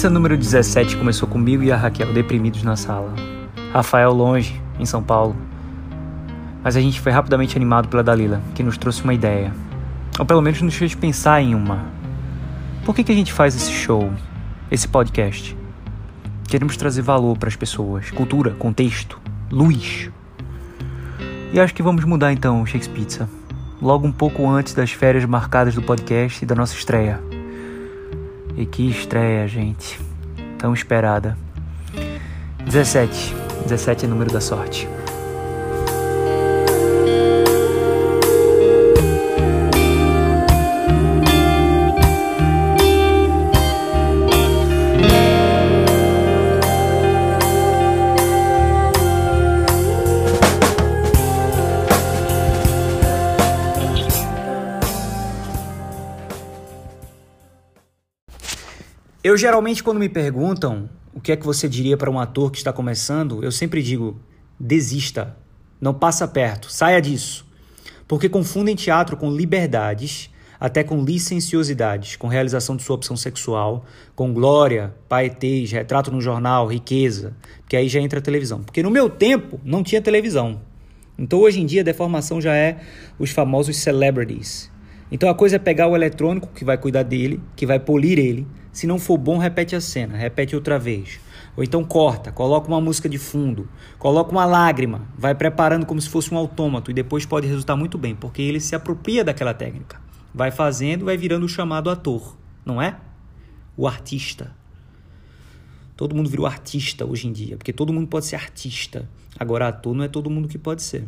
Pizza número 17 começou comigo e a Raquel deprimidos na sala. Rafael longe, em São Paulo. Mas a gente foi rapidamente animado pela Dalila, que nos trouxe uma ideia. Ou pelo menos nos fez pensar em uma. Por que, que a gente faz esse show, esse podcast? Queremos trazer valor para as pessoas, cultura, contexto, luz. E acho que vamos mudar então o Shakes Pizza. Logo um pouco antes das férias marcadas do podcast e da nossa estreia. E que estreia, gente. Tão esperada. 17. 17 é número da sorte. Eu geralmente, quando me perguntam o que é que você diria para um ator que está começando, eu sempre digo: desista, não passa perto, saia disso. Porque confundem teatro com liberdades, até com licenciosidades, com realização de sua opção sexual, com glória, paetês, retrato no jornal, riqueza, que aí já entra a televisão. Porque no meu tempo não tinha televisão. Então hoje em dia a deformação já é os famosos celebrities. Então a coisa é pegar o eletrônico que vai cuidar dele, que vai polir ele, se não for bom, repete a cena, repete outra vez. Ou então corta, coloca uma música de fundo, coloca uma lágrima, vai preparando como se fosse um autômato e depois pode resultar muito bem, porque ele se apropria daquela técnica. Vai fazendo, vai virando o chamado ator, não é? O artista. Todo mundo virou artista hoje em dia, porque todo mundo pode ser artista. Agora, ator não é todo mundo que pode ser.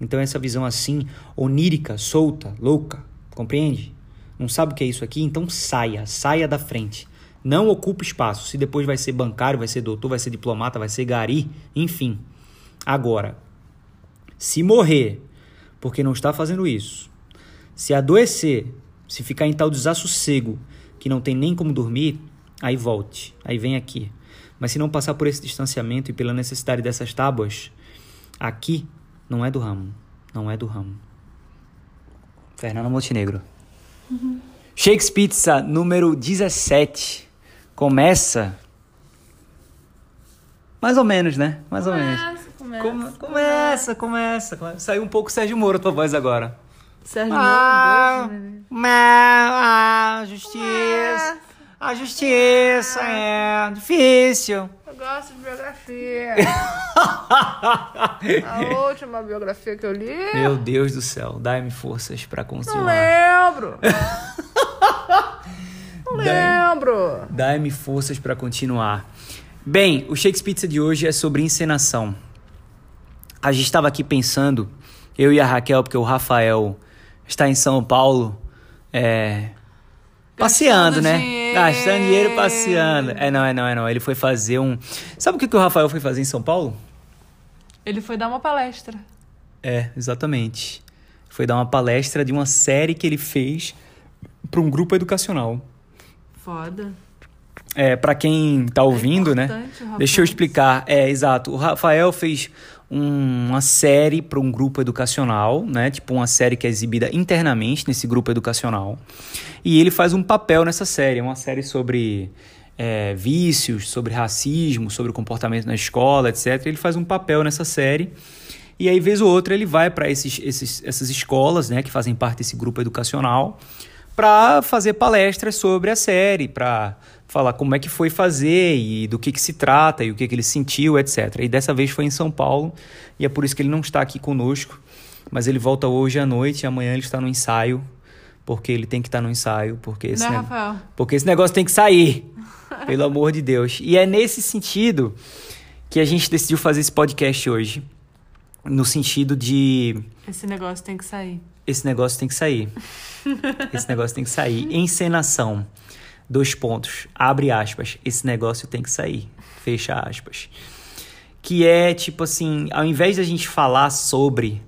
Então, essa visão assim, onírica, solta, louca, compreende? Não sabe o que é isso aqui? Então saia, saia da frente. Não ocupe espaço. Se depois vai ser bancário, vai ser doutor, vai ser diplomata, vai ser gari, enfim. Agora, se morrer porque não está fazendo isso, se adoecer, se ficar em tal desassossego que não tem nem como dormir, aí volte, aí vem aqui. Mas se não passar por esse distanciamento e pela necessidade dessas tábuas, aqui não é do ramo, não é do ramo. Fernando Montenegro. Uhum. Shakes Pizza número 17 começa mais ou menos, né? Mais começa, ou menos. Começa, começa, começa, começa. Saiu um pouco Sérgio Moro tua voz agora. Sérgio ah, Moro. Ah, justiça. A justiça é difícil. Eu gosto de biografia. a última biografia que eu li. Meu Deus do céu, dai-me forças para continuar. Não lembro. Não lembro. Dai-me forças para continuar. Bem, o Shakespeare de hoje é sobre encenação. A gente estava aqui pensando, eu e a Raquel, porque o Rafael está em São Paulo, é, passeando, né? Dinheiro. Gastando dinheiro passeando. É não, é não, é não. Ele foi fazer um. Sabe o que, que o Rafael foi fazer em São Paulo? Ele foi dar uma palestra. É, exatamente. Foi dar uma palestra de uma série que ele fez para um grupo educacional. Foda. É, para quem tá ouvindo, é né? Deixa eu explicar. É, exato. O Rafael fez uma série para um grupo educacional, né? Tipo uma série que é exibida internamente nesse grupo educacional. E ele faz um papel nessa série. É uma série sobre é, vícios, sobre racismo, sobre comportamento na escola, etc. Ele faz um papel nessa série. E aí, vez ou outra, ele vai para esses, esses, essas escolas, né, que fazem parte desse grupo educacional, para fazer palestras sobre a série, para falar como é que foi fazer e do que, que se trata e o que, que ele sentiu, etc. E dessa vez foi em São Paulo e é por isso que ele não está aqui conosco, mas ele volta hoje à noite e amanhã ele está no ensaio, porque ele tem que estar no ensaio, porque esse, né, ne... Rafael? porque esse negócio tem que sair, pelo amor de Deus. E é nesse sentido que a gente decidiu fazer esse podcast hoje, no sentido de... Esse negócio tem que sair. Esse negócio tem que sair. esse negócio tem que sair. Encenação dois pontos, abre aspas, esse negócio tem que sair, fecha aspas. Que é tipo assim, ao invés da gente falar sobre,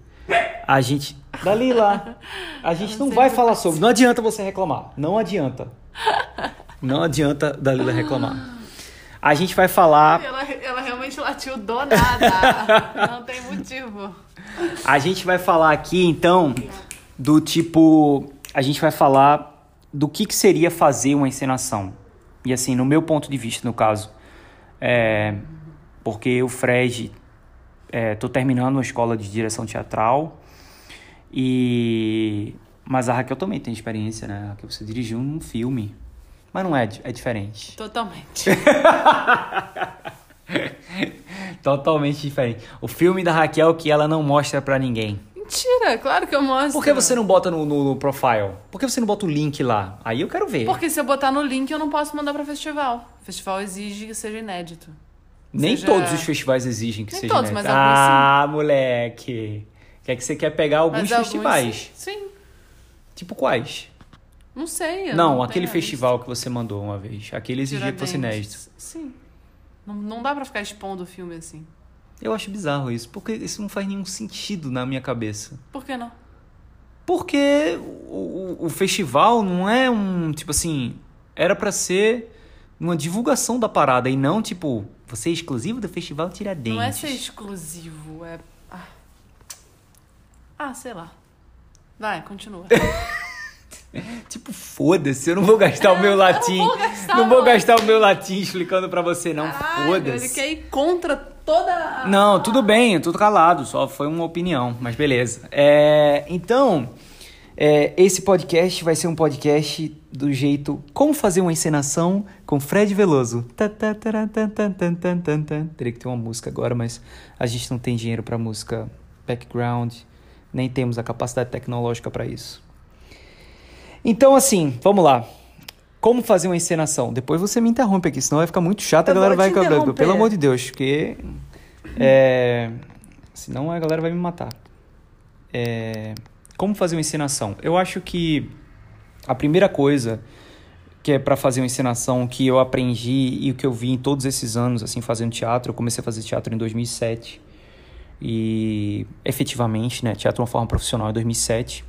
a gente. Dalila, a gente não vai falar sobre. Não adianta você reclamar. Não adianta. Não adianta Dalila reclamar. A gente vai falar. Ela, ela realmente latiu do nada. não tem motivo. A gente vai falar aqui, então, do tipo. A gente vai falar do que, que seria fazer uma encenação. E assim, no meu ponto de vista, no caso, é, porque o Fred, é, tô terminando uma escola de direção teatral e mas a Raquel também tem experiência, né? Que você dirigiu um filme, mas não é, é diferente. Totalmente. Totalmente diferente. O filme da Raquel que ela não mostra pra ninguém. Mentira, claro que eu mostro. Por que você não bota no, no, no profile? Por que você não bota o link lá? Aí eu quero ver. Porque se eu botar no link, eu não posso mandar pra festival. O festival exige que seja inédito. Nem seja- todos os festivais exigem que Nem seja todos, inédito. mas alguns Ah, moleque. Quer que você quer pegar alguns festivais? Sim. Sim. Tipo quais? Não sei. não, tenho aquele festival que você mandou uma vez. Aquele exigia que fosse inédito. Sim. Não, não dá pra ficar expondo o filme assim. Eu acho bizarro isso, porque isso não faz nenhum sentido na minha cabeça. Por que não? Porque o, o- o festival não é um, tipo assim, era pra ser uma divulgação da parada e não tipo, você é exclusivo do Festival Tiradentes. Não é ser exclusivo, é. Ah, ah sei lá. Vai, continua. Tipo, foda-se, eu não vou gastar o meu latim. É, vou gastar não vou gastar o meu latim explicando pra você, não. Caralho, Ele Foda-se. quer ir contra toda a. Não, tudo bem, tô calado, só foi uma opinião, mas beleza. É, então, é, esse podcast vai ser um podcast do jeito Como Fazer uma Encenação com Fred Veloso. Teria que ter uma música agora, mas a gente não tem dinheiro pra música background, nem temos a capacidade tecnológica pra isso. Então, assim, vamos lá. Como fazer uma encenação? Depois você me interrompe aqui, senão vai ficar muito chato, a galera vai... Pelo amor de Deus, porque... É, senão a galera vai me matar. É, como fazer uma encenação? Eu acho que a primeira coisa que é para fazer uma encenação que eu aprendi e o que eu vi em todos esses anos assim fazendo teatro, eu comecei a fazer teatro em 2007 e efetivamente, né, teatro de uma forma profissional em 2007.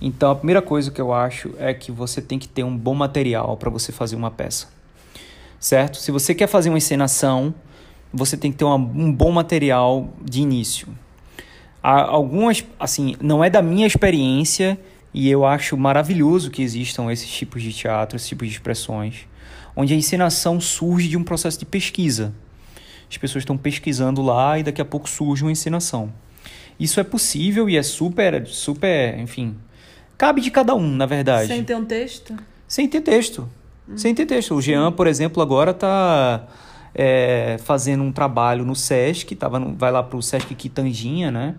Então, a primeira coisa que eu acho é que você tem que ter um bom material para você fazer uma peça. Certo? Se você quer fazer uma encenação, você tem que ter uma- um bom material de início. Há algumas, assim, não é da minha experiência e eu acho maravilhoso que existam esses tipos de teatro, esses tipos de expressões, onde a encenação surge de um processo de pesquisa. As pessoas estão pesquisando lá e daqui a pouco surge uma encenação. Isso é possível e é super, super, enfim, cabe de cada um, na verdade. Sem ter um texto? Sem ter texto. Sem ter texto. O Jean, por exemplo, agora está fazendo um trabalho no Sesc, tava no- vai lá para o Sesc Quitandinha, né?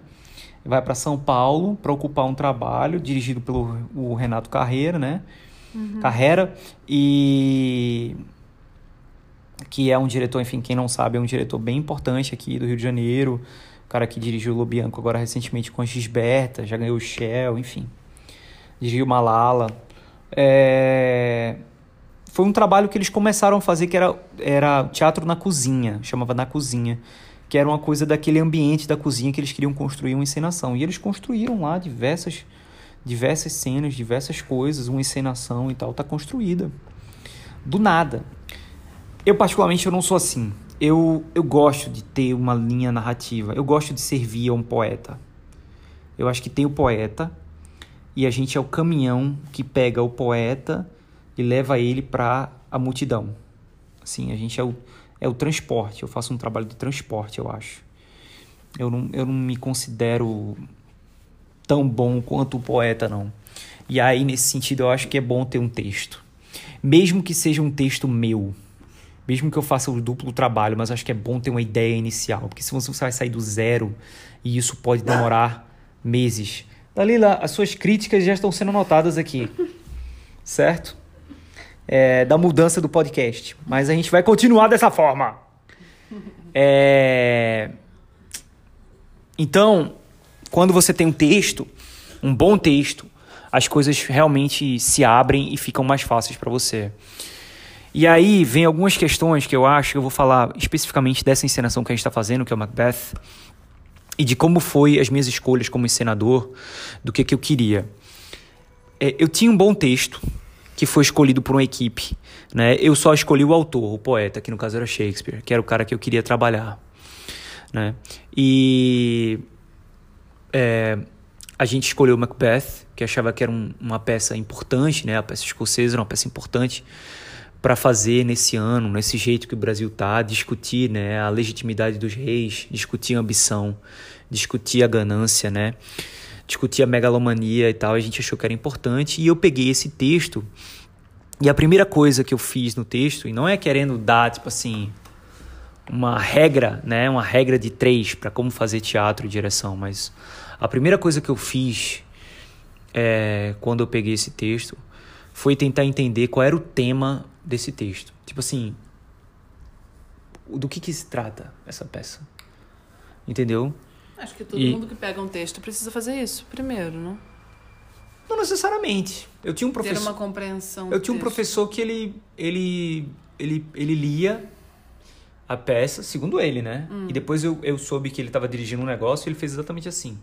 Vai para São Paulo para ocupar um trabalho dirigido pelo o Renato Carreira, né? Carreira. E que é um diretor, enfim, quem não sabe, é um diretor bem importante aqui do Rio de Janeiro. O cara que dirigiu o Lobianco agora recentemente com a Gisberta, já ganhou o Shell, enfim. Dirigiu Malala. É... Foi um trabalho que eles começaram a fazer que era, era teatro na cozinha, chamava Na Cozinha. Que era uma coisa daquele ambiente da cozinha que eles queriam construir uma encenação. E eles construíram lá diversas, diversas cenas, diversas coisas, uma encenação e tal. Tá construída. Do nada. Eu, particularmente, eu não sou assim. Eu, eu gosto de ter uma linha narrativa. Eu gosto de servir a um poeta. Eu acho que tem o poeta e a gente é o caminhão que pega o poeta e leva ele para a multidão. Assim, a gente é o, é o transporte. Eu faço um trabalho de transporte, eu acho. Eu não, eu não me considero tão bom quanto o poeta, não. E aí, nesse sentido, eu acho que é bom ter um texto. Mesmo que seja um texto meu. Mesmo que eu faça o duplo trabalho, mas acho que é bom ter uma ideia inicial. Porque se você vai sair do zero, e isso pode demorar meses. Dalila, as suas críticas já estão sendo anotadas aqui. Certo? É, da mudança do podcast. Mas a gente vai continuar dessa forma. É... Então, quando você tem um texto, um bom texto, as coisas realmente se abrem e ficam mais fáceis para você. E aí vem algumas questões que eu acho que eu vou falar especificamente dessa encenação que a gente está fazendo, que é o Macbeth, e de como foi as minhas escolhas como encenador, do que, que eu queria. É, eu tinha um bom texto que foi escolhido por uma equipe. Né? Eu só escolhi o autor, o poeta, que no caso era Shakespeare, que era o cara que eu queria trabalhar. Né? E é, a gente escolheu Macbeth, que achava que era um, uma peça importante, né? a peça escocesa era uma peça importante para fazer nesse ano, nesse jeito que o Brasil tá, discutir, né, a legitimidade dos reis, discutir a ambição, discutir a ganância, né? Discutir a megalomania e tal, a gente achou que era importante e eu peguei esse texto e a primeira coisa que eu fiz no texto, e não é querendo dar, tipo assim, uma regra, né, uma regra de três para como fazer teatro e direção, mas a primeira coisa que eu fiz é, quando eu peguei esse texto foi tentar entender qual era o tema desse texto. Tipo assim, do que, que se trata essa peça? Entendeu? Acho que todo E- mundo que pega um texto precisa fazer isso primeiro, né? Não necessariamente. Eu tinha um Ter professor. uma compreensão. Eu tinha um texto. professor que ele, ele, ele, ele lia a peça, segundo ele, né? Hum. E depois eu, eu soube que ele estava dirigindo um negócio e ele fez exatamente assim.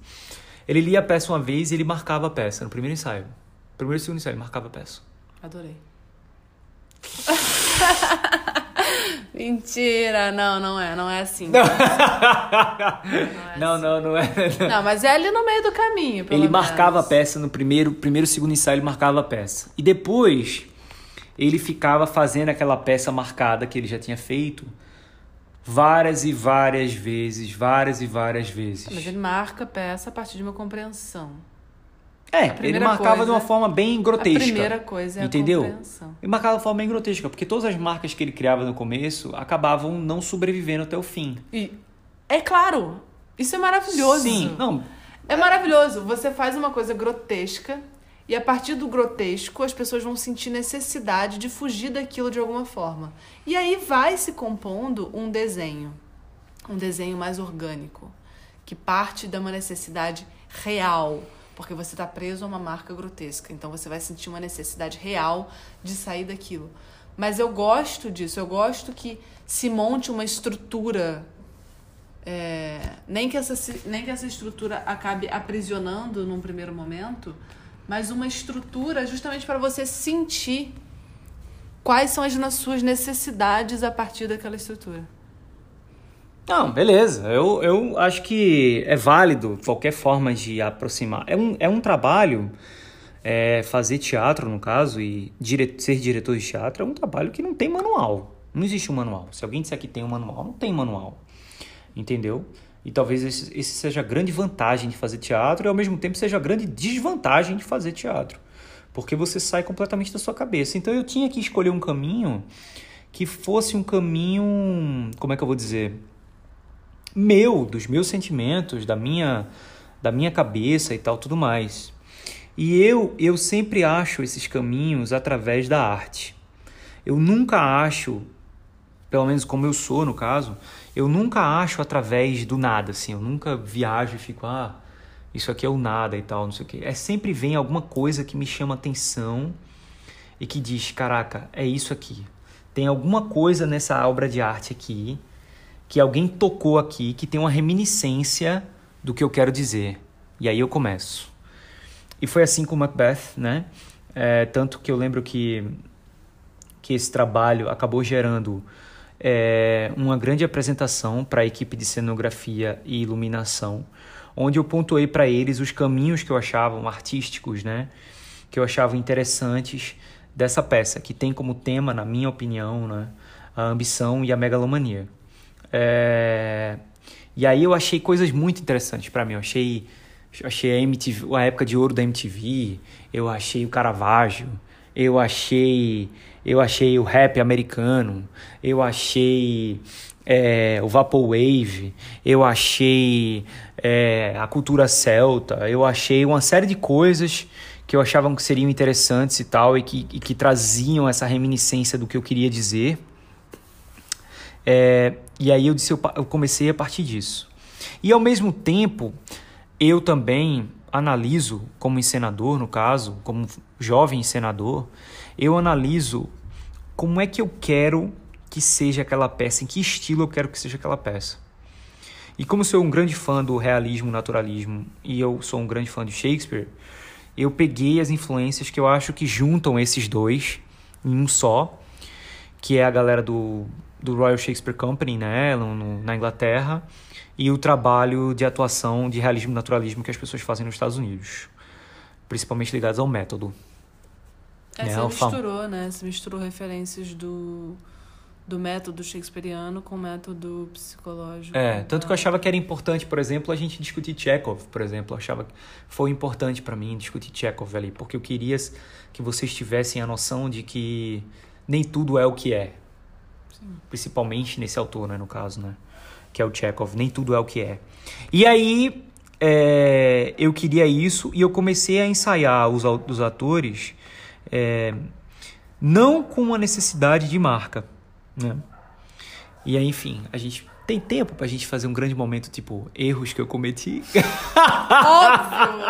Ele lia a peça uma vez e ele marcava a peça no primeiro ensaio. Primeiro e segundo ensaio, ele marcava a peça. Adorei. Mentira, não, não é, não é assim. Não, é Não, assim. não, não é. Não, mas é ali no meio do caminho, pelo Ele marcava a menos. peça no primeiro, primeiro segundo ensaio, ele marcava a peça. E depois ele ficava fazendo aquela peça marcada que ele já tinha feito várias e várias vezes, várias e várias vezes. Mas ele marca a peça a partir de uma compreensão. É, ele marcava coisa- de uma forma bem grotesca. A primeira coisa é entendeu? a compreensão. Ele marcava de uma forma bem grotesca, porque todas as marcas que ele criava no começo acabavam não sobrevivendo até o fim. E é claro, isso é maravilhoso. Sim, não, É maravilhoso. Você faz uma coisa grotesca e a partir do grotesco as pessoas vão sentir necessidade de fugir daquilo de alguma forma. E aí vai se compondo um desenho, um desenho mais orgânico, que parte de uma necessidade real, porque você está preso a uma marca grotesca. Então você vai sentir uma necessidade real de sair daquilo. Mas eu gosto disso, eu gosto que se monte uma estrutura é, nem, que essa, nem que essa estrutura acabe aprisionando num primeiro momento, mas uma estrutura justamente para você sentir quais são as suas necessidades a partir daquela estrutura. Não, beleza. Eu, eu acho que é válido qualquer forma de aproximar. É um, é um trabalho, é, fazer teatro, no caso, e dire ser diretor de teatro é um trabalho que não tem manual. Não existe um manual. Se alguém disser que tem um manual, não tem manual. Entendeu? E talvez esse, esse seja a grande vantagem de fazer teatro e ao mesmo tempo seja a grande desvantagem de fazer teatro. Porque você sai completamente da sua cabeça. Então eu tinha que escolher um caminho que fosse um caminho. Como é que eu vou dizer? Meu, dos meus sentimentos, da minha da minha cabeça e tal, tudo mais. E eu eu sempre acho esses caminhos através da arte. Eu nunca acho, pelo menos como eu sou no caso, eu nunca acho através do nada, assim. Eu nunca viajo e fico, ah, isso aqui é o nada e tal, não sei o quê. É sempre vem alguma coisa que me chama atenção e que diz, caraca, é isso aqui. Tem alguma coisa nessa obra de arte aqui que alguém tocou aqui que tem uma reminiscência do que eu quero dizer. E aí eu começo. E foi assim com Macbeth, né? É, tanto que eu lembro que, que esse trabalho acabou gerando é, uma grande apresentação para a equipe de cenografia e iluminação, onde eu pontuei para eles os caminhos que eu achava artísticos, né? Que eu achava interessantes dessa peça, que tem como tema, na minha opinião, né? a ambição e a megalomania. É... E aí eu achei coisas muito interessantes para mim. Eu achei, achei a, MTV, a época de ouro da MTV, eu achei o Caravaggio, eu achei, eu achei o rap americano, eu achei é, o Vaporwave, eu achei é, a cultura celta, eu achei uma série de coisas que eu achava que seriam interessantes e tal, e que, e que traziam essa reminiscência do que eu queria dizer. É, e aí eu disse, eu, eu comecei a partir disso. E ao mesmo tempo, eu também analiso, como encenador, no caso, como jovem encenador, eu analiso como é que eu quero que seja aquela peça, em que estilo eu quero que seja aquela peça. E como sou um grande fã do realismo, naturalismo, e eu sou um grande fã de Shakespeare, eu peguei as influências que eu acho que juntam esses dois em um só, que é a galera do, do Royal Shakespeare Company, né, no- na Inglaterra, e o trabalho de atuação de realismo e naturalismo que as pessoas fazem nos Estados Unidos, principalmente ligados ao método. É, É, você misturou, né? Você misturou referências do, do método shakespeariano com o método psicológico. É, tanto que eu da- achava que era importante, por exemplo, a gente discutir Chekhov, por exemplo. Eu achava que foi importante para mim discutir Chekhov ali, porque eu queria que vocês tivessem a noção de que nem tudo é o que é. Principalmente nesse autor, né, no caso, né? Que é o Chekhov, nem tudo é o que é. E aí, é, eu queria isso e eu comecei a ensaiar os, os atores é, não com uma necessidade de marca, né? E aí, enfim, a gente tem tempo pra gente fazer um grande momento, tipo, erros que eu cometi. Óbvio!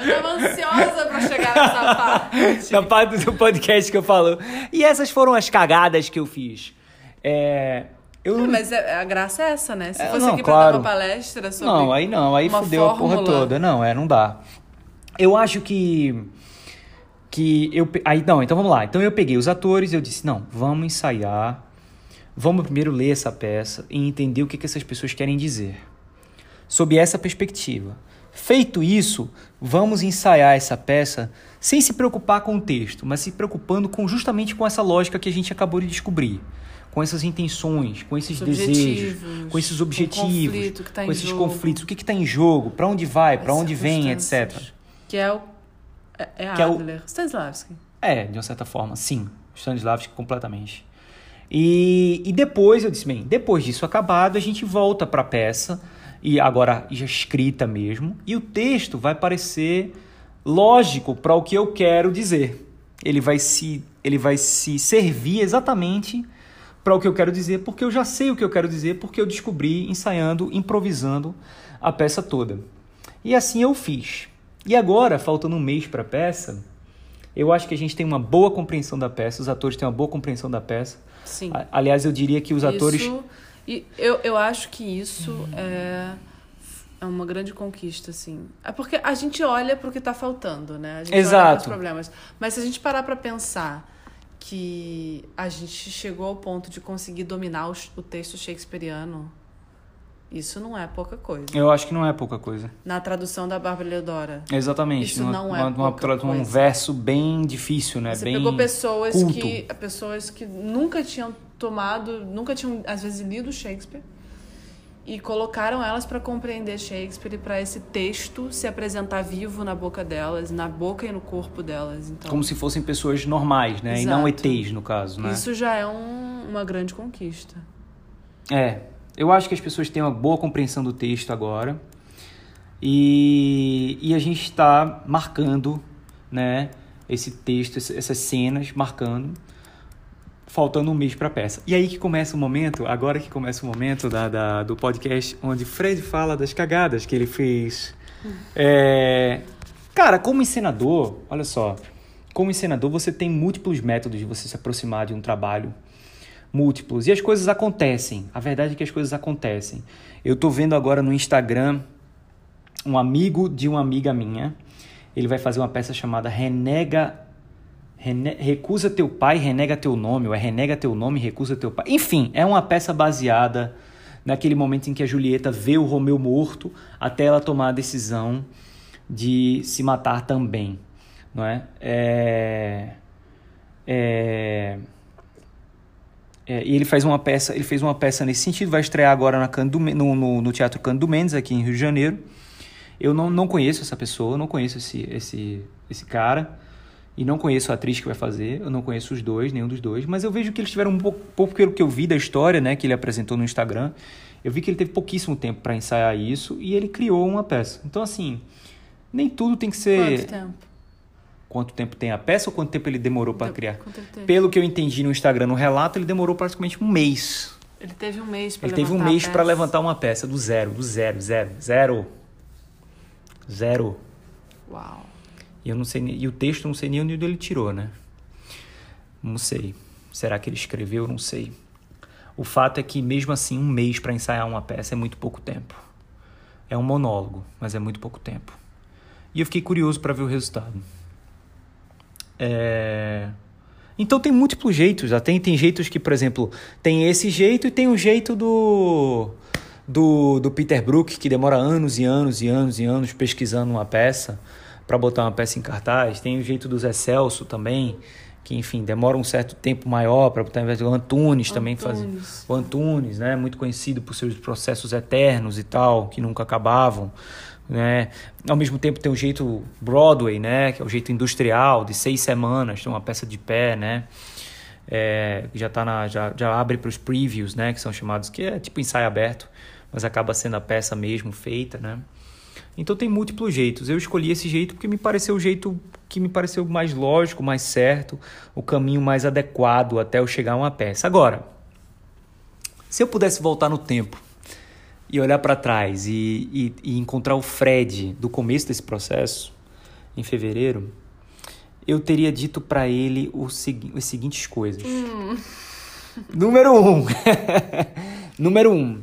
Eu tava ansiosa pra chegar nessa parte. Na parte do podcast que eu falo. E essas foram as cagadas que eu fiz. É, eu É, mas é- a graça é essa, né? Se É, fosse não, aqui pra claro. dar uma palestra sobre. Não, aí não, aí fudeu a porra fórmula. toda. Não, é, não dá. Eu acho que. Que eu. Aí, não, então vamos lá. Então eu peguei os atores eu disse: não, vamos ensaiar. Vamos primeiro ler essa peça e entender o que, que essas pessoas querem dizer. Sob essa perspectiva. Feito isso, vamos ensaiar essa peça sem se preocupar com o texto, mas se preocupando com justamente com essa lógica que a gente acabou de descobrir. Com essas intenções, com esses Os desejos, com esses com objetivos, que tá com esses jogo. conflitos, o que está em jogo, para onde vai, para onde vem, etc. Que é o. É, é Que é o- Adler. Stanislavski. É, de uma certa forma, sim. Stanislavski completamente. E, e depois eu disse, bem, depois disso acabado, a gente volta para a peça, e agora já escrita mesmo, e o texto vai parecer lógico para o que eu quero dizer. Ele vai se, ele vai se servir exatamente para o que eu quero dizer, porque eu já sei o que eu quero dizer, porque eu descobri ensaiando, improvisando a peça toda. E assim eu fiz. E agora, faltando um mês para a peça, eu acho que a gente tem uma boa compreensão da peça, os atores têm uma boa compreensão da peça. Sim. Aliás, eu diria que os atores. Isso, e eu, eu acho que isso é, é uma grande conquista, assim. É porque a gente olha pro que tá faltando, né? A gente olha Exato. pros problemas. Mas se a gente parar pra pensar que a gente chegou ao ponto de conseguir dominar o, o texto shakespeariano, isso não é pouca coisa. Eu acho que não é pouca coisa. Na tradução da Bárbara Leodora. Exatamente. Isso Uma- não é uma- uma pouca tra- um coisa. verso bem difícil, né? Você bem pegou pessoas culto. que pessoas que nunca tinham tomado, nunca tinham às vezes lido Shakespeare e colocaram elas para compreender Shakespeare e para esse texto se apresentar vivo na boca delas, na boca e no corpo delas. Então, Como se fossem pessoas normais, né? E não Exato. ETs, no caso, né? isso já é um- uma grande conquista. É. Eu acho que as pessoas têm uma boa compreensão do texto agora. E, e a gente está marcando, né? Esse texto, essas cenas, marcando. Faltando um mês para a peça. E aí que começa o momento, agora que começa o momento da, da- do podcast, onde Fred fala das cagadas que ele fez. É, Cara, como encenador, olha só. Como encenador, você tem múltiplos métodos de você se aproximar de um trabalho múltiplos. E as coisas acontecem. A verdade é que as coisas acontecem. Eu tô vendo agora no Instagram um amigo de uma amiga minha. Ele vai fazer uma peça chamada Renega. Recusa teu pai, renega teu nome, ou é renega teu nome, recusa teu pai. Enfim, é uma peça baseada naquele momento em que a Julieta vê o Romeu morto até ela tomar a decisão de se matar também, não é? É, é... É, e ele faz uma peça, ele fez uma peça nesse sentido, vai estrear agora na no, no, no Teatro Cândido Mendes, aqui em Rio de Janeiro. Eu não, não conheço essa pessoa, não conheço esse, esse, esse cara, e não conheço a atriz que vai fazer, eu não conheço os dois, nenhum dos dois, mas eu vejo que eles tiveram um pouco, pouco pelo que eu vi da história, né, que ele apresentou no Instagram, eu vi que ele teve pouquíssimo tempo para ensaiar isso, e ele criou uma peça. Então, assim, nem tudo tem que ser... Quanto tempo? Quanto tempo tem a peça ou quanto tempo ele demorou para Deu- criar? Pelo que eu entendi no Instagram, no relato, ele demorou praticamente um mês. Ele teve um mês para Ele teve um mês para levantar uma peça do zero, do zero, zero, zero. Zero. Uau. E eu não sei, e o texto não sei nem onde ele tirou, né? Não sei. Será que ele escreveu? Não sei. O fato é que mesmo assim, um mês para ensaiar uma peça é muito pouco tempo. É um monólogo, mas é muito pouco tempo. E eu fiquei curioso para ver o resultado. É... Então tem múltiplos jeitos. Tem, tem jeitos que, por exemplo, tem esse jeito e tem o jeito do, do, do Peter Brook, que demora anos e anos e anos e anos pesquisando uma peça para botar uma peça em cartaz. Tem o jeito do Zé Celso também, que enfim, demora um certo tempo maior para botar o Antunes também faz o Antunes, né, muito conhecido por seus processos eternos e tal, que nunca acabavam, né? Ao mesmo tempo tem o jeito Broadway, né, que é o jeito industrial de seis semanas, tem uma peça de pé, né? É, já tá na já, já abre para os previews, né, que são chamados que é tipo ensaio aberto, mas acaba sendo a peça mesmo feita, né? Então tem múltiplos jeitos. Eu escolhi esse jeito porque me pareceu o jeito que me pareceu mais lógico, mais certo, o caminho mais adequado até eu chegar a uma peça. Agora, se eu pudesse voltar no tempo e olhar para trás e, e, e, encontrar o Fred do começo desse processo, em fevereiro, eu teria dito para ele o segui as seguintes coisas. Hum. Número um. Número um.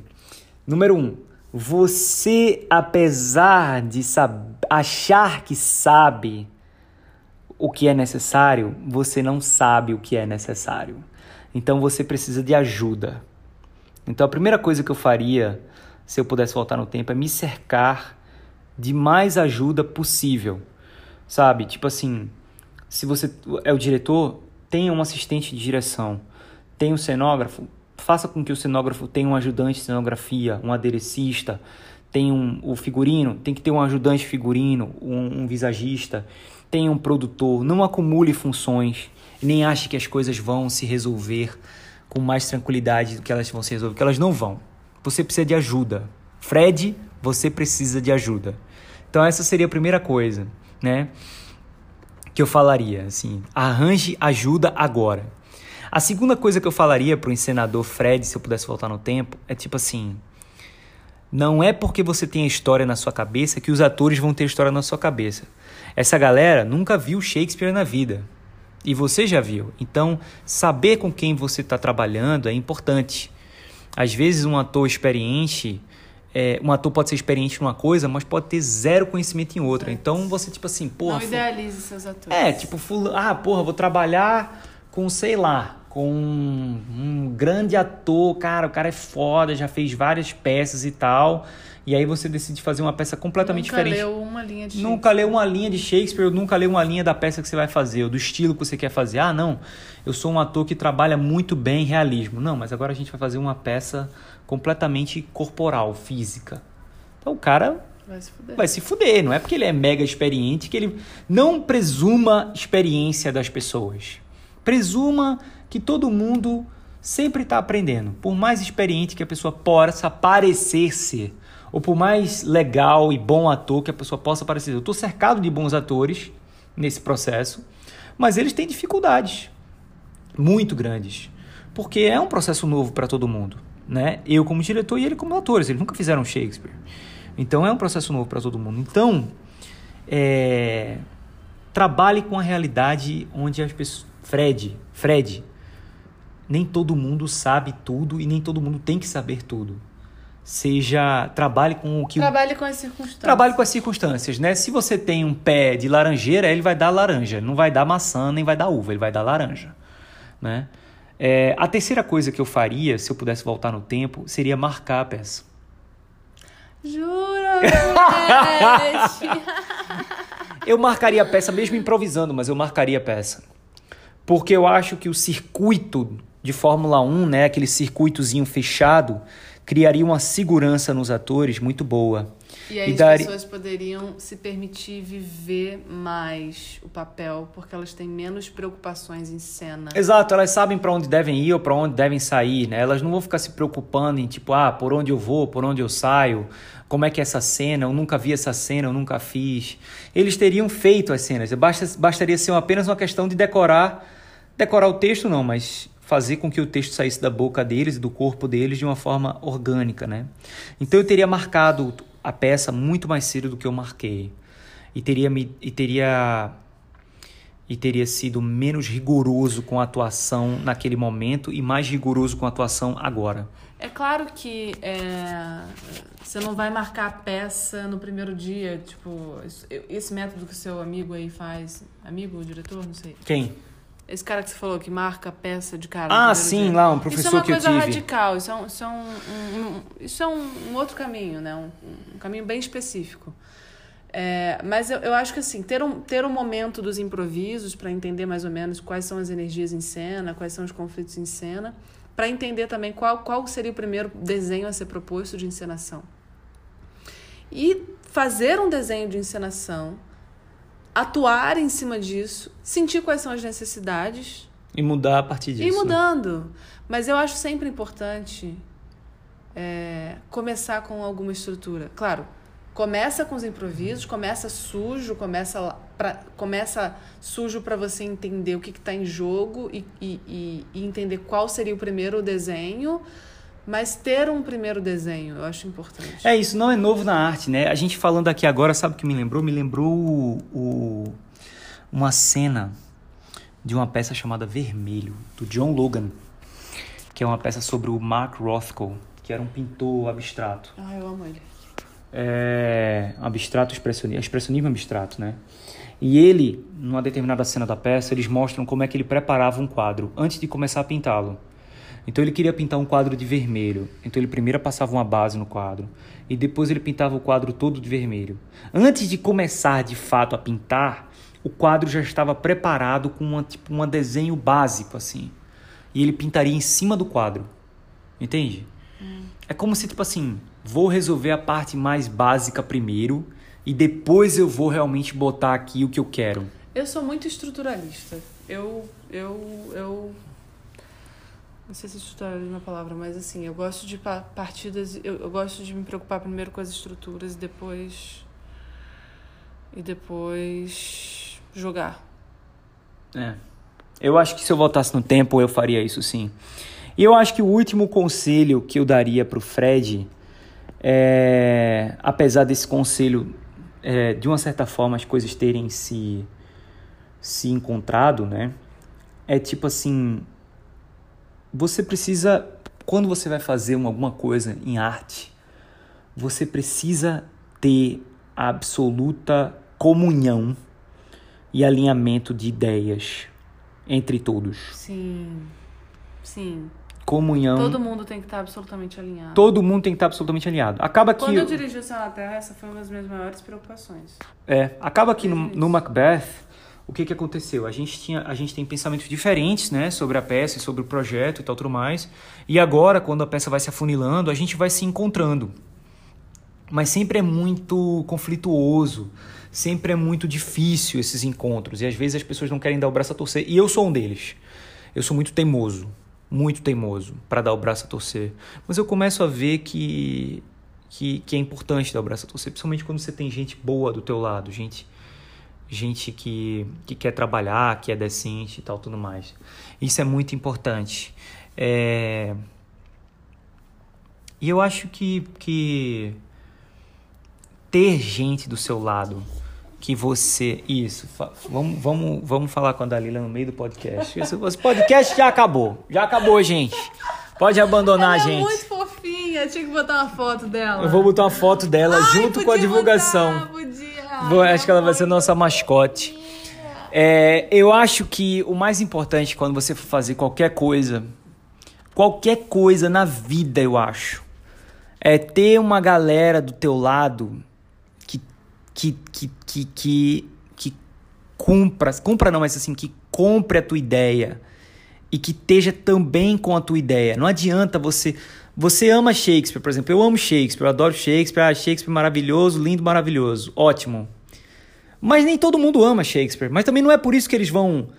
Número um. Você, apesar de achar que sabe o que é necessário, você não sabe o que é necessário. Então você precisa de ajuda. Então a primeira coisa que eu faria, se eu pudesse voltar no tempo, é me cercar de mais ajuda possível. Sabe? Tipo assim, se você é o diretor, tenha um assistente de direção, tenha um cenógrafo, faça com que o cenógrafo tenha um ajudante de cenografia, um aderecista, tem um, o figurino, tem que ter um ajudante figurino, um, um visagista tenha um produtor, não acumule funções, nem ache que as coisas vão se resolver com mais tranquilidade do que elas vão se resolver, porque elas não vão. Você precisa de ajuda. Fred, você precisa de ajuda. Então essa seria a primeira coisa, né? Que eu falaria, assim, arranje ajuda agora. A segunda coisa que eu falaria pro encenador Fred, se eu pudesse voltar no tempo, é tipo assim, não é porque você tem a história na sua cabeça que os atores vão ter história na sua cabeça. Essa galera nunca viu Shakespeare na vida. E você já viu. Então, saber com quem você está trabalhando é importante. Às vezes, um ator experiente. É, um ator pode ser experiente em uma coisa, mas pode ter zero conhecimento em outra. Então, você, tipo assim, porra. Não idealize seus atores. É, tipo, ah, porra, vou trabalhar com, sei lá, com um, um grande ator. Cara, o cara é foda, já fez várias peças e tal. E aí você decide fazer uma peça completamente nunca diferente. Nunca leu uma linha de Shakespeare. Nunca leu uma linha de Shakespeare, nunca leu uma linha da peça que você vai fazer, ou do estilo que você quer fazer. Ah, não, eu sou um ator que trabalha muito bem realismo. Não, mas agora a gente vai fazer uma peça completamente corporal, física. Então o cara Vai se, fuder. vai se fuder. Não é porque ele é mega experiente que ele não presuma experiência das pessoas. Presuma que todo mundo sempre está aprendendo. Por mais experiente que a pessoa possa parecer ser ou por mais legal e bom ator que a pessoa possa parecer. Eu estou cercado de bons atores nesse processo, mas eles têm dificuldades muito grandes, porque é um processo novo para todo mundo, né? Eu como diretor e ele como atores, eles nunca fizeram Shakespeare, então é um processo novo para todo mundo. Então, é... trabalhe com a realidade onde as pessoas, Fred, Fred, nem todo mundo sabe tudo e nem todo mundo tem que saber tudo. Seja trabalhe com o que trabalhe com as circunstâncias. Trabalhe com as circunstâncias né? Se você tem um pé de laranjeira ele vai dar laranja. Não vai dar maçã nem vai dar uva ele vai dar laranja né? É, a terceira coisa que eu faria se eu pudesse voltar no tempo seria marcar a peça. Jura eu marcaria a peça mesmo improvisando mas eu marcaria a peça. Porque eu acho que o circuito de Fórmula 1 né aquele circuitozinho fechado criaria uma segurança nos atores muito boa. E aí e as pessoas poderiam se permitir viver mais o papel, porque elas têm menos preocupações em cena. Exato, elas sabem para onde devem ir ou para onde devem sair, né? Elas não vão ficar se preocupando em tipo, ah, por onde eu vou, por onde eu saio, como é que é essa cena, eu nunca vi essa cena, eu nunca fiz. Eles teriam feito as cenas, basta, bastaria ser apenas uma questão de decorar, decorar o texto não, mas fazer com que o texto saísse da boca deles e do corpo deles de uma forma orgânica, né? Então eu teria marcado a peça muito mais cedo do que eu marquei e teria me e teria e teria sido menos rigoroso com a atuação naquele momento e mais rigoroso com a atuação agora. É claro que é, você não vai marcar a peça no primeiro dia, tipo, esse método que o seu amigo aí faz, amigo, diretor, não sei. Quem? Esse cara que você falou que marca peça de cara. Ah, sim, lá, um professor que eu tive. Isso é uma coisa radical, isso é um, isso é um, um, isso é um, outro caminho, né? Um, um caminho bem específico. É, mas eu, eu acho que assim, ter um, ter um momento dos improvisos para entender mais ou menos quais são as energias em cena, quais são os conflitos em cena, para entender também qual, qual seria o primeiro desenho a ser proposto de encenação. E fazer um desenho de encenação, atuar em cima disso, sentir quais são as necessidades. E mudar a partir disso. E mudando. Mas eu acho sempre importante é, começar com alguma estrutura. Claro, começa com os improvisos, começa sujo, começa, pra, começa sujo para você entender o que está em jogo e, e, e, entender qual seria o primeiro desenho. Mas ter um primeiro desenho, eu acho importante. É, isso não é novo na arte, né? A gente falando aqui agora, sabe o que me lembrou? Me lembrou o, o, uma cena de uma peça chamada Vermelho, do John Logan, que é uma peça sobre o Mark Rothko, que era um pintor abstrato. Ah, eu amo ele. É, abstrato, expressionismo, expressionismo abstrato, né? E ele, numa determinada cena da peça, eles mostram como é que ele preparava um quadro antes de começar a pintá-lo. Então ele queria pintar um quadro de vermelho. Então ele primeiro passava uma base no quadro e depois ele pintava o quadro todo de vermelho. Antes de começar de fato a pintar, o quadro já estava preparado com uma, tipo, um desenho básico assim. E ele pintaria em cima do quadro. Entende? Hum. É como se tipo assim, vou resolver a parte mais básica primeiro e depois eu vou realmente botar aqui o que eu quero. Eu sou muito estruturalista. Eu eu eu não sei se estruturalista é uma palavra, mas assim, eu gosto de partidas, eu, eu gosto de me preocupar primeiro com as estruturas e depois e depois jogar. É. Eu acho que se eu voltasse no tempo, eu faria isso sim. E eu acho que o último conselho que eu daria para o Fred, é, apesar desse conselho, é, de uma certa forma, as coisas terem se, se encontrado, né? É tipo assim, você precisa, quando você vai fazer uma, alguma coisa em arte, você precisa ter absoluta comunhão e alinhamento de ideias entre todos. Sim. Sim. Comunhão. Todo mundo tem que estar absolutamente alinhado. Todo mundo tem que estar absolutamente alinhado. Acaba que. Quando eu dirigi o Céu na Terra, essa foi uma das minhas maiores preocupações. É. Acaba que no, no Macbeth o que, que aconteceu? A gente, tinha, a gente tem pensamentos diferentes né, sobre a peça, sobre o projeto e tal, tudo mais. E agora, quando a peça vai se afunilando, a gente vai se encontrando. Mas sempre é muito conflituoso, sempre é muito difícil esses encontros. E às vezes as pessoas não querem dar o braço a torcer. E eu sou um deles. Eu sou muito teimoso, muito teimoso para dar o braço a torcer. Mas eu começo a ver que, que, que é importante dar o braço a torcer, principalmente quando você tem gente boa do teu lado, gente gente que, que quer trabalhar, que é decente e tal, tudo mais. Isso é muito importante. É... E eu acho que, que ter gente do seu lado que você. Isso, vamos, vamos, vamos falar com a Dalila no meio do podcast. Esse podcast já acabou. Já acabou, gente. Pode abandonar Ela a gente. É muito fofinha, tinha que botar uma foto dela. Eu vou botar uma foto dela Ai, junto com a divulgação. Botar, acho que ela vai ser nossa mascote. É, eu acho que o mais importante quando você for fazer qualquer coisa, qualquer coisa na vida, eu acho, é ter uma galera do teu lado que que que que que, que cumpra, cumpra não, mas assim que compre a tua ideia e que esteja também com a tua ideia. Não adianta você você ama Shakespeare, por exemplo. Eu amo Shakespeare, eu adoro Shakespeare. Ah, Shakespeare maravilhoso, lindo, maravilhoso. Ótimo. Mas nem todo mundo ama Shakespeare. Mas também não é por isso que eles vão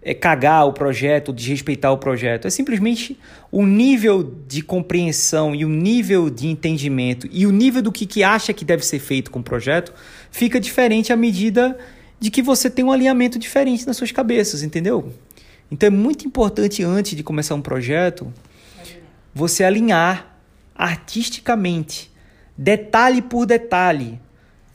é, cagar o projeto, desrespeitar o projeto. É simplesmente o nível de compreensão e o nível de entendimento e o nível do que, que acha que deve ser feito com o projeto fica diferente à medida de que você tem um alinhamento diferente nas suas cabeças, entendeu? Então é muito importante antes de começar um projeto você alinhar artisticamente, detalhe por detalhe,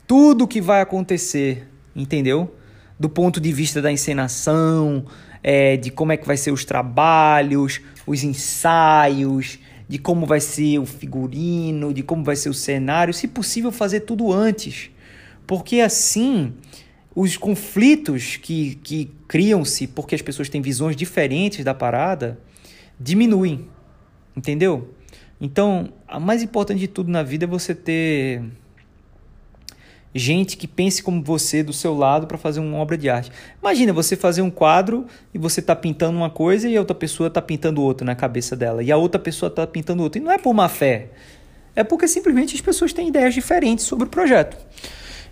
tudo que vai acontecer, entendeu? Do ponto de vista da encenação, é, de como é que vai ser os trabalhos, os ensaios, de como vai ser o figurino, de como vai ser o cenário, se possível fazer tudo antes. Porque assim, os conflitos que, que criam-se porque as pessoas têm visões diferentes da parada diminuem. Entendeu? Então, a mais importante de tudo na vida é você ter gente que pense como você do seu lado para fazer uma obra de arte. Imagina você fazer um quadro e você está pintando uma coisa e a outra pessoa está pintando outra na cabeça dela e a outra pessoa está pintando outra. E não é por má fé, é porque simplesmente as pessoas têm ideias diferentes sobre o projeto.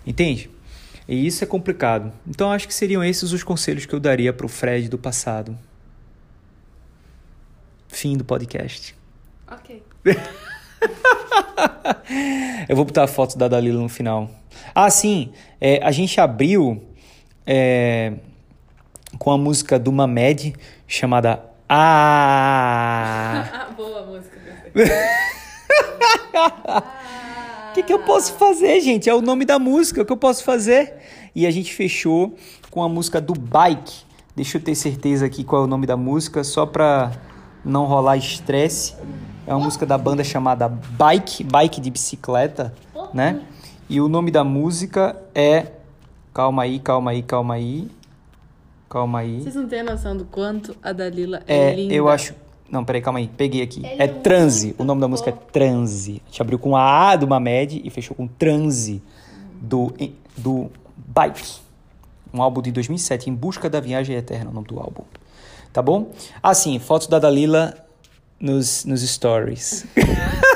Entende? E isso é complicado. Então acho que seriam esses os conselhos que eu daria para o Fred do passado. Fim do podcast. Ok. eu vou botar a foto da Dalila no final. Ah, sim. É, a gente abriu é, com a música do Mamed chamada Ah. Boa música. O que, que eu posso fazer, gente? É o nome da música, o que eu posso fazer? E a gente fechou com a música do Bike. Deixa eu ter certeza aqui qual é o nome da música, só pra não rolar estresse. É uma música da banda chamada Bike, Bike de bicicleta, né? E o nome da música é. Calma aí, calma aí, calma aí. Calma aí. Vocês não têm noção do quanto a Dalila é, É, linda. eu acho. Não, peraí, calma aí. Peguei aqui. Ele É é Transe. O nome da música é Transe. A gente abriu com a A do Mamed e fechou com Transe do, do Bike. Um álbum de 2007, Em Busca da Viagem Eterna, o nome do álbum. Tá bom? Ah, sim, fotos da Dalila nos, nos stories.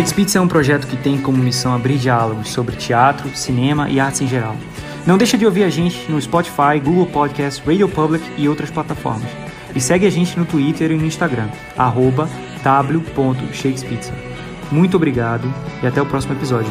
Shakespeare é um projeto que tem como missão abrir diálogos sobre teatro, cinema e artes em geral. Não deixa de ouvir a gente no Spotify, Google Podcasts, Radio Public e outras plataformas. E segue a gente no Twitter e no Instagram, w.shakespeare. Muito obrigado e até o próximo episódio.